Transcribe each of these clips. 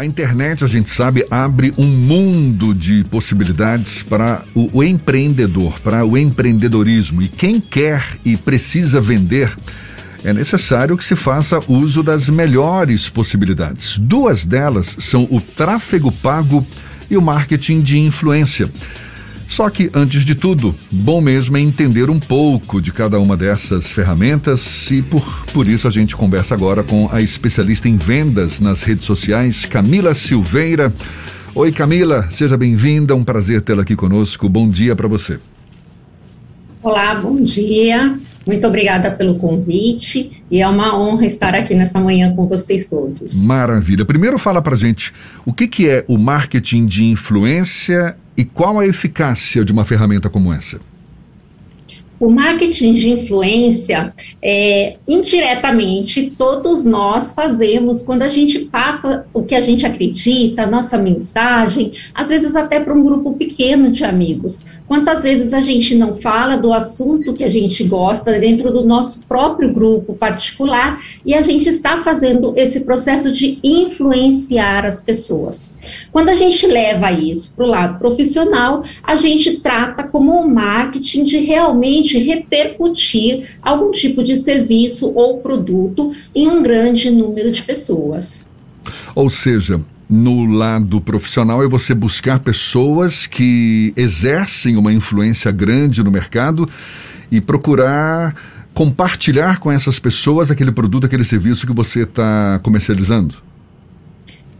A internet, a gente sabe, abre um mundo de possibilidades para o, o, empreendedor, para o empreendedorismo. E quem quer e precisa vender, é necessário que se faça uso das melhores possibilidades. Duas delas são o tráfego pago e o marketing de influência. Só que, antes de tudo, bom mesmo é entender um pouco de cada uma dessas ferramentas e por, por isso a gente conversa agora com a especialista em vendas nas redes sociais, Camila Silveira. Oi, Camila, seja bem-vinda, um prazer tê-la aqui conosco. Bom dia para você. Olá, bom dia. Muito obrigada pelo convite e é uma honra estar aqui nessa manhã com vocês todos. Maravilha. Primeiro fala pra gente o que, que é o marketing de influência e qual a eficácia de uma ferramenta como essa? O marketing de influência, é, indiretamente, todos nós fazemos quando a gente passa o que a gente acredita, a nossa mensagem, às vezes até para um grupo pequeno de amigos. Quantas vezes a gente não fala do assunto que a gente gosta dentro do nosso próprio grupo particular e a gente está fazendo esse processo de influenciar as pessoas. Quando a gente leva isso para o lado profissional, a gente trata como um marketing de realmente repercutir algum tipo de serviço ou produto em um grande número de pessoas. Ou seja, no lado profissional é você buscar pessoas que exercem uma influência grande no mercado e procurar compartilhar com essas pessoas aquele produto, aquele serviço que você está comercializando?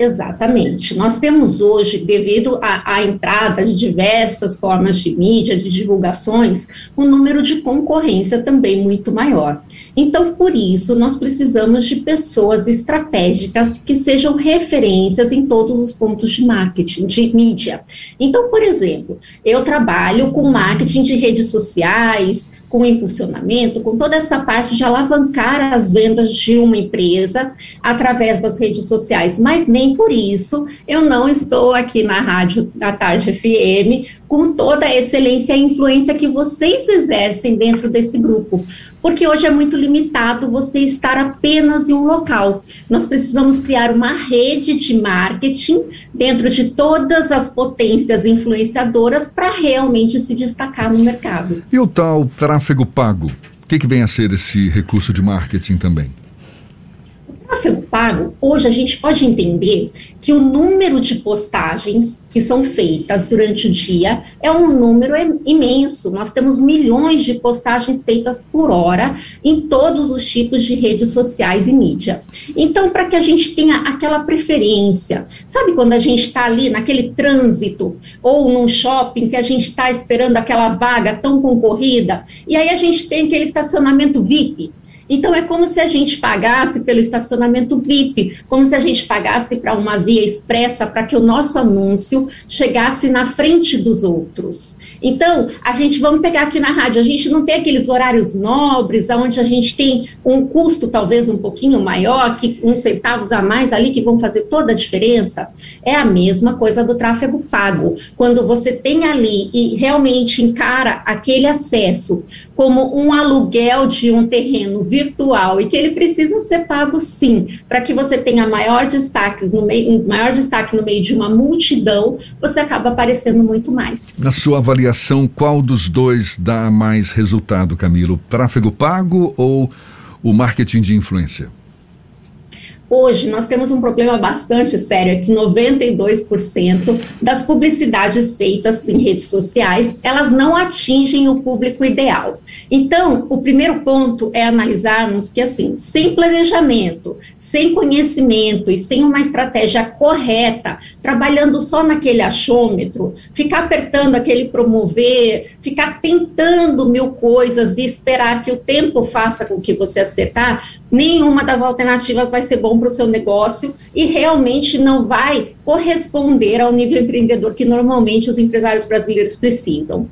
Exatamente. Nós temos hoje, devido à, entrada de diversas formas de mídia, de divulgações, um número de concorrência também muito maior. Então, por isso, nós precisamos de pessoas estratégicas que sejam referências em todos os pontos de marketing, de mídia. Então, por exemplo, eu trabalho com marketing de redes sociais, com impulsionamento, com toda essa parte de alavancar as vendas de uma empresa através das redes sociais. Mas nem por isso eu não estou aqui na Rádio da Tarde FM com toda a excelência e influência que vocês exercem dentro desse grupo porque hoje é muito limitado você estar apenas em um local. Nós precisamos criar uma rede de marketing dentro de todas as potências influenciadoras para realmente se destacar no mercado. E o tal tráfego pago? O que, que vem a ser esse recurso de marketing também? Tráfego pago, hoje a gente pode entender que o número de postagens que são feitas durante o dia é um número imenso. Nós temos milhões de postagens feitas por hora em todos os tipos de redes sociais e mídia. Então, para que a gente tenha aquela preferência, sabe quando a gente está ali naquele trânsito ou num shopping que a gente está esperando aquela vaga tão concorrida e aí a gente tem aquele estacionamento VIP? Então, é como se a gente pagasse pelo estacionamento VIP, como se a gente pagasse para uma via expressa para que o nosso anúncio chegasse na frente dos outros. Então, a gente, vamos pegar aqui na rádio, a gente não tem aqueles horários nobres, onde a gente tem um custo talvez um pouquinho maior, que uns centavos a mais ali que vão fazer toda a diferença. É a mesma coisa do tráfego pago. Quando você tem ali e realmente encara aquele acesso como um aluguel de um terreno e que ele precisa ser pago sim, para que você tenha maior destaques no meio, maior destaque no meio de uma multidão, você acaba aparecendo muito mais. Na sua avaliação, qual dos dois dá mais resultado, Camilo? Tráfego pago ou o marketing de influência? Hoje nós temos um problema bastante sério, é que 92% das publicidades feitas em redes sociais, elas não atingem o público ideal. Então, o primeiro ponto é analisarmos que assim, sem planejamento, sem conhecimento e sem uma estratégia correta, trabalhando só naquele achômetro, ficar apertando aquele promover, ficar tentando mil coisas e esperar que o tempo faça com que você acertar, nenhuma das alternativas vai ser bom para o seu negócio e realmente não vai corresponder ao nível empreendedor que normalmente os empresários brasileiros precisam.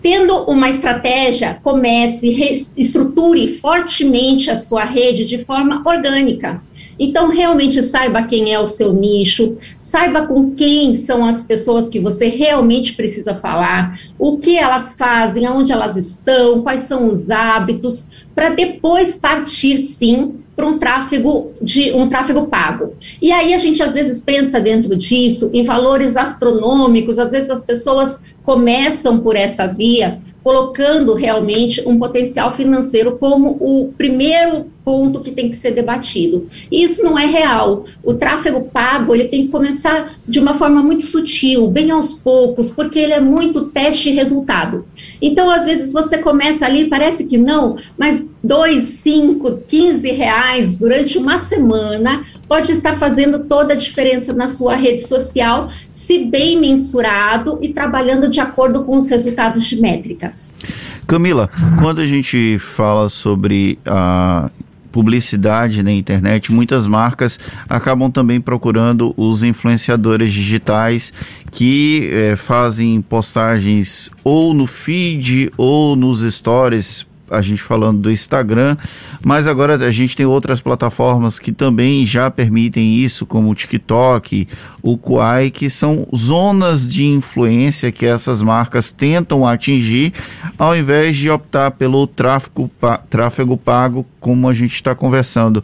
Tendo uma estratégia, comece, estruture fortemente a sua rede de forma orgânica. Então, realmente saiba quem é o seu nicho, saiba com quem são as pessoas que você realmente precisa falar, o que elas fazem, aonde elas estão, quais são os hábitos, para depois partir sim para um tráfego de um tráfego pago. E aí a gente às vezes pensa dentro disso em valores astronômicos, às vezes as pessoas começam por essa via, colocando realmente um potencial financeiro como o primeiro ponto que tem que ser debatido. E isso não é real. O tráfego pago, ele tem que começar de uma forma muito sutil, bem aos poucos, porque ele é muito teste e resultado. Então, às vezes você começa ali, parece que não, mas dois, cinco, quinze reais durante uma semana pode estar fazendo toda a diferença na sua rede social, se bem mensurado e trabalhando de acordo com os resultados de métricas. Camila, quando a gente fala sobre a publicidade na internet, muitas marcas acabam também procurando os influenciadores digitais que é, fazem postagens ou no feed ou nos stories a gente falando do Instagram, mas agora a gente tem outras plataformas que também já permitem isso, como o TikTok, o Kuai, que são zonas de influência que essas marcas tentam atingir, ao invés de optar pelo tráfego, tráfego pago, como a gente está conversando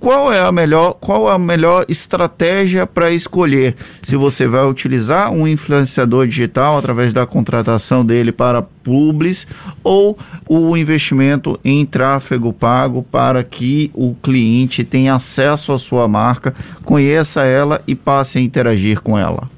qual é a melhor, qual a melhor estratégia para escolher se você vai utilizar um influenciador digital através da contratação dele para publis ou o investimento em tráfego pago para que o cliente tenha acesso à sua marca, conheça ela e passe a interagir com ela.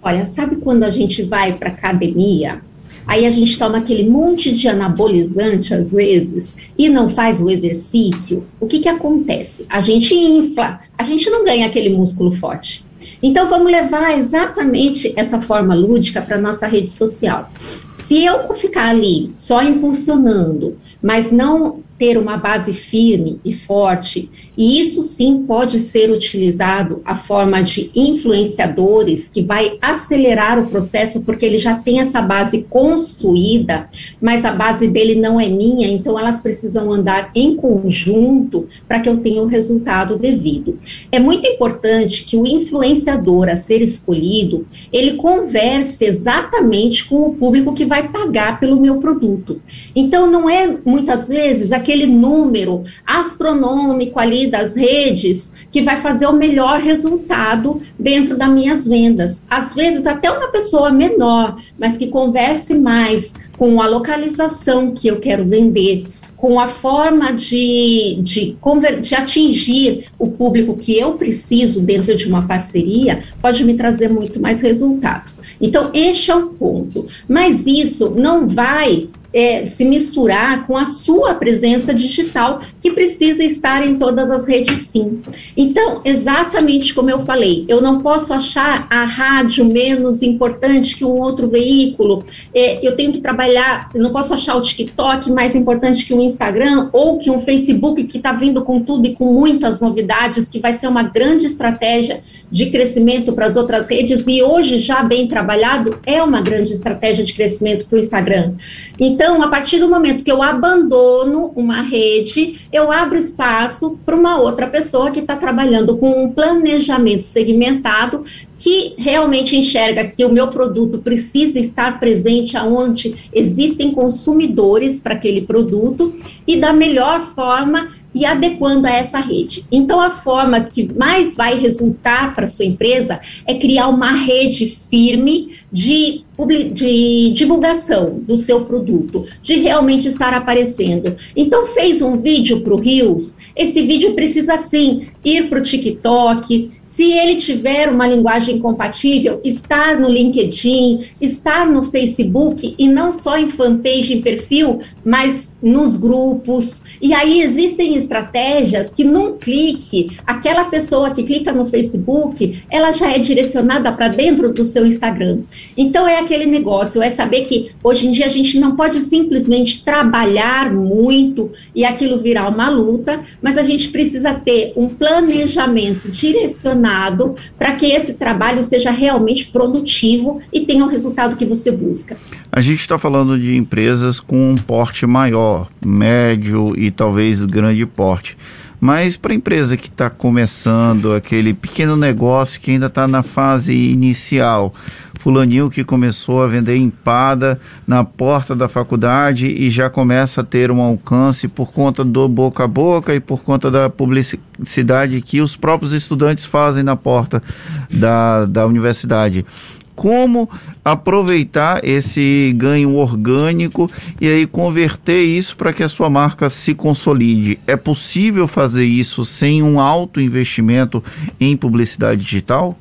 Olha, sabe quando a gente vai para academia Aí a gente toma aquele monte de anabolizante, às vezes, e não faz o exercício. O que, que acontece? A gente infla, a gente não ganha aquele músculo forte. Então, vamos levar exatamente essa forma lúdica para nossa rede social. Se eu ficar ali só impulsionando, mas não ter uma base firme e forte, e isso sim pode ser utilizado a forma de influenciadores que vai acelerar o processo porque ele já tem essa base construída, mas a base dele não é minha, então elas precisam andar em conjunto para que eu tenha o resultado devido. É muito importante que o influenciador a ser escolhido, ele converse exatamente com o público que vai pagar pelo meu produto. Então não é muitas vezes aquele aquele número astronômico ali das redes que vai fazer o melhor resultado dentro das minhas vendas. Às vezes, até uma pessoa menor, mas que converse mais com a localização que eu quero vender, com a forma de, de, de, atingir o público que eu preciso dentro de uma parceria, pode me trazer muito mais resultado. Então, este é o ponto. Mas isso não vai é, se misturar com a sua presença digital, que precisa estar em todas as redes sim. Então, exatamente como eu falei, eu não posso achar a rádio menos importante que um outro veículo, é, eu tenho que trabalhar, eu não posso achar o TikTok mais importante que o Instagram ou que um Facebook que está vindo com tudo e com muitas novidades, que vai ser uma grande estratégia de crescimento para as outras redes e hoje já bem trabalhado é uma grande estratégia de crescimento para o Instagram. Então, então, a partir do momento que eu abandono uma rede, eu abro espaço para uma outra pessoa que está trabalhando com um planejamento segmentado que realmente enxerga que o meu produto precisa estar presente aonde existem consumidores para aquele produto e da melhor forma e adequando a essa rede. Então, a forma que mais vai resultar para sua empresa é criar uma rede firme de, de divulgação do seu produto, de realmente estar aparecendo. Então, fez um vídeo para o Rios, esse vídeo precisa sim ir para o TikTok. Se ele tiver uma linguagem compatível, estar no LinkedIn, estar no Facebook e não só em fanpage, em perfil, mas nos grupos. E aí existem estratégias que num clique, aquela pessoa que clica no Facebook, ela já é direcionada para dentro do seu Instagram. Então é aquele negócio, é saber que hoje em dia a gente não pode simplesmente trabalhar muito e aquilo virar uma luta, mas a gente precisa ter um planejamento direcionado para que esse trabalho seja realmente produtivo e tenha o resultado que você busca. A gente está falando de empresas com um porte maior, médio e talvez grande porte. Mas para a empresa que está começando, aquele pequeno negócio que ainda está na fase inicial, fulaninho que começou a vender empada na porta da faculdade e já começa a ter um alcance por conta do boca a boca e por conta da publicidade que os próprios estudantes fazem na porta da, da universidade como aproveitar esse ganho orgânico e aí converter isso para que a sua marca se consolide. É possível fazer isso sem um alto investimento em publicidade digital?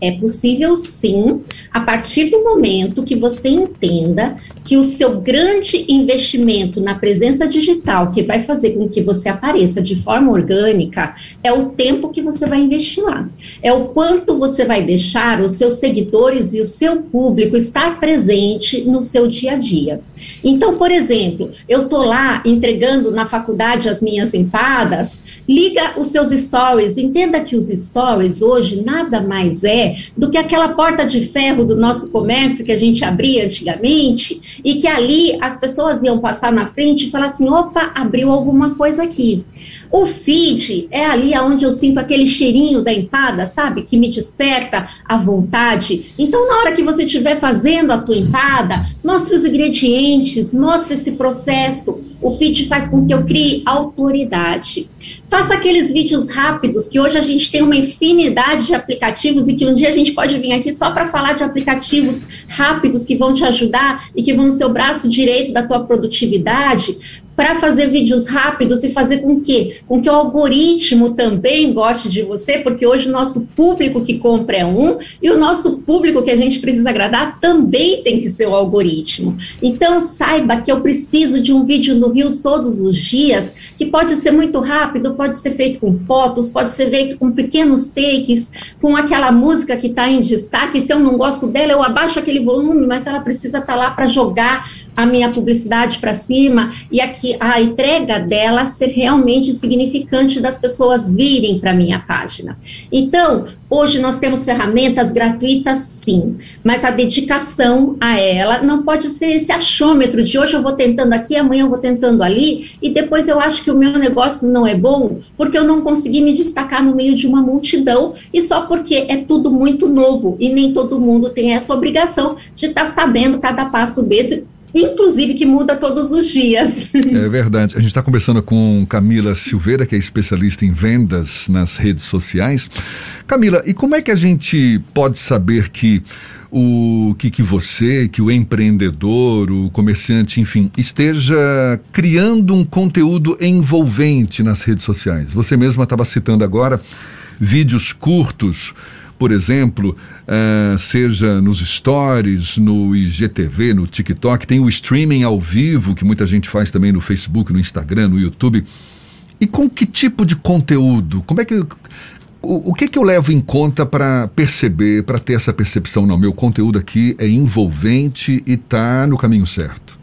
É possível sim, a partir do momento que você entenda que o seu grande investimento na presença digital, que vai fazer com que você apareça de forma orgânica, é o tempo que você vai investir lá. É o quanto você vai deixar os seus seguidores e o seu público estar presente no seu dia a dia. Então, por exemplo, eu tô lá entregando na faculdade as minhas empadas, liga os seus stories, entenda que os stories hoje nada mais é do que aquela porta de ferro do nosso comércio que a gente abria antigamente e que ali as pessoas iam passar na frente e falar assim: opa, abriu alguma coisa aqui. O feed é ali onde eu sinto aquele cheirinho da empada, sabe? Que me desperta a vontade. Então, na hora que você estiver fazendo a tua empada, mostre os ingredientes, mostre esse processo. O feed faz com que eu crie autoridade. Faça aqueles vídeos rápidos, que hoje a gente tem uma infinidade de aplicativos e que um dia a gente pode vir aqui só para falar de aplicativos rápidos que vão te ajudar e que vão ser o braço direito da tua produtividade para fazer vídeos rápidos e fazer com que, com que o algoritmo também goste de você, porque hoje o nosso público que compra é um e o nosso público que a gente precisa agradar também tem que ser o algoritmo. Então saiba que eu preciso de um vídeo no Rios todos os dias, que pode ser muito rápido, pode ser feito com fotos, pode ser feito com pequenos takes, com aquela música que está em destaque. Se eu não gosto dela, eu abaixo aquele volume, mas ela precisa estar tá lá para jogar a minha publicidade para cima e aqui a entrega dela ser realmente significante das pessoas virem para minha página. Então, hoje nós temos ferramentas gratuitas, sim, mas a dedicação a ela não pode ser esse achômetro de hoje eu vou tentando aqui, amanhã eu vou tentando ali e depois eu acho que o meu negócio não é bom porque eu não consegui me destacar no meio de uma multidão e só porque é tudo muito novo e nem todo mundo tem essa obrigação de estar tá sabendo cada passo desse inclusive que muda todos os dias. É verdade. A gente está conversando com Camila Silveira, que é especialista em vendas nas redes sociais. Camila, e como é que a gente pode saber que o que, que você, que o empreendedor, o comerciante, enfim, esteja criando um conteúdo envolvente nas redes sociais? Você mesma estava citando agora vídeos curtos por exemplo, uh, seja nos stories, no IGTV, no TikTok, tem o streaming ao vivo, que muita gente faz também no Facebook, no Instagram, no YouTube. E com que tipo de conteúdo? Como é que. O, que, que eu levo em conta para perceber, para ter essa percepção? Não, meu conteúdo aqui é envolvente e está no caminho certo.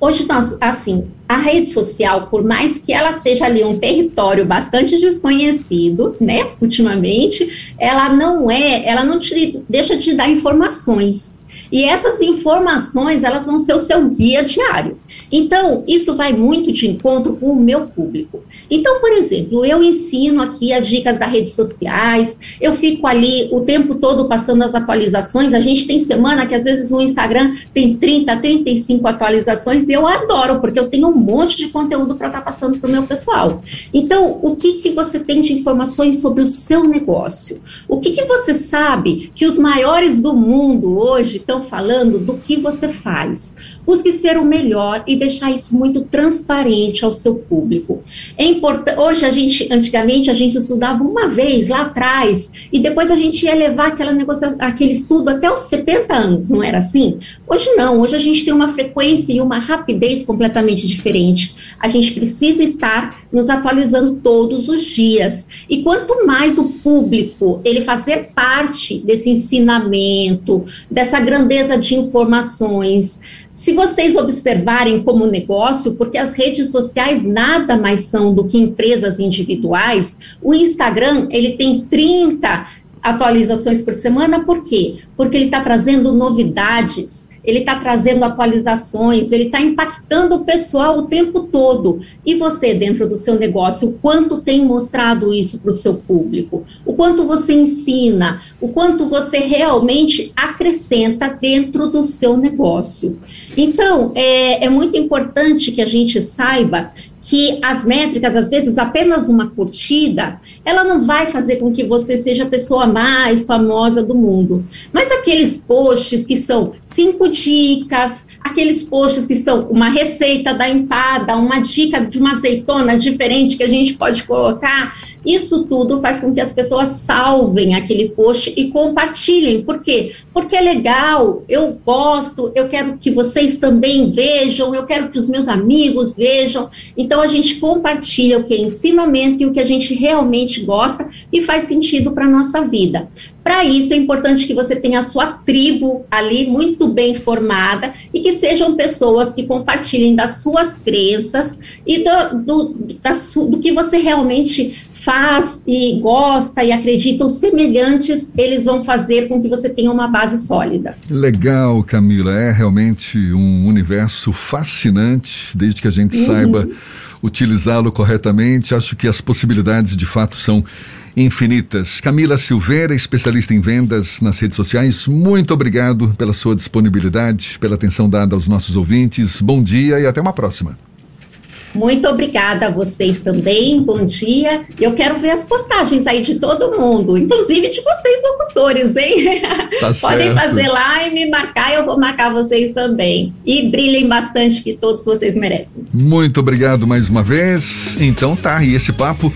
Hoje, nós, assim, a rede social, por mais que ela seja ali um território bastante desconhecido, né, ultimamente, ela não é, ela não te deixa de dar informações. E essas informações, elas vão ser o seu guia diário. Então, isso vai muito de encontro com o meu público. Então, por exemplo, eu ensino aqui as dicas das redes sociais, eu fico ali o tempo todo passando as atualizações. A gente tem semana que às vezes o Instagram tem 30, 35 atualizações e eu adoro, porque eu tenho um monte de conteúdo para estar tá passando para o meu pessoal. Então, o que, que você tem de informações sobre o seu negócio? O que, que você sabe que os maiores do mundo hoje estão estão falando do que você faz. Busque ser o melhor e deixar isso muito transparente ao seu público. É importante. Hoje a gente, antigamente a gente estudava uma vez lá atrás e depois a gente ia levar aquela aquele estudo até os 70 anos, não era assim? Hoje não. Hoje a gente tem uma frequência e uma rapidez completamente diferente. A gente precisa estar nos atualizando todos os dias. E quanto mais o público ele fazer parte desse ensinamento, dessa grande grandeza de informações. Se vocês observarem como negócio, porque as redes sociais nada mais são do que empresas individuais, o Instagram, ele tem 30 atualizações por semana, por quê? Porque ele está trazendo novidades ele está trazendo atualizações, ele está impactando o pessoal o tempo todo. E você, dentro do seu negócio, o quanto tem mostrado isso para o seu público? O quanto você ensina? O quanto você realmente acrescenta dentro do seu negócio? Então, é, é muito importante que a gente saiba que as métricas, às vezes, apenas uma curtida, ela não vai fazer com que você seja a pessoa mais famosa do mundo. Mas aqueles posts que são cinco dicas, aqueles posts que são uma receita da empada, uma dica de uma azeitona diferente que a gente pode colocar, isso tudo faz com que as pessoas salvem aquele post e compartilhem. Por quê? Porque é legal, eu gosto, eu quero que vocês também vejam, eu quero que os meus amigos vejam. Então a gente compartilha o que é ensinamento e o que a gente realmente gosta e faz sentido para a nossa vida. Para isso é importante que você tenha a sua tribo ali muito bem formada e que sejam pessoas que compartilhem das suas crenças e do, do, da, do que você realmente faz e gosta e acredita, os semelhantes, eles vão fazer com que você tenha uma base sólida. Legal, Camila. É realmente um universo fascinante, desde que a gente uhum. saiba utilizá-lo corretamente. Acho que as possibilidades de fato são infinitas. Camila Silveira, especialista em vendas nas redes sociais, muito obrigado pela sua disponibilidade, pela atenção dada aos nossos ouvintes. Bom dia e até uma próxima. Muito obrigada a vocês também, bom dia. Eu quero ver as postagens aí de todo mundo, inclusive de vocês locutores, hein? Tá Podem fazer lá e me marcar, eu vou marcar vocês também. E brilhem bastante, que todos vocês merecem. Muito obrigado mais uma vez. Então tá, e esse papo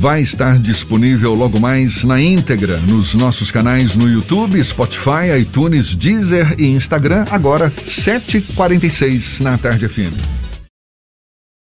vai estar disponível logo mais na íntegra nos nossos canais no YouTube, Spotify, iTunes, Deezer e Instagram, agora 7h46 na Tarde FM.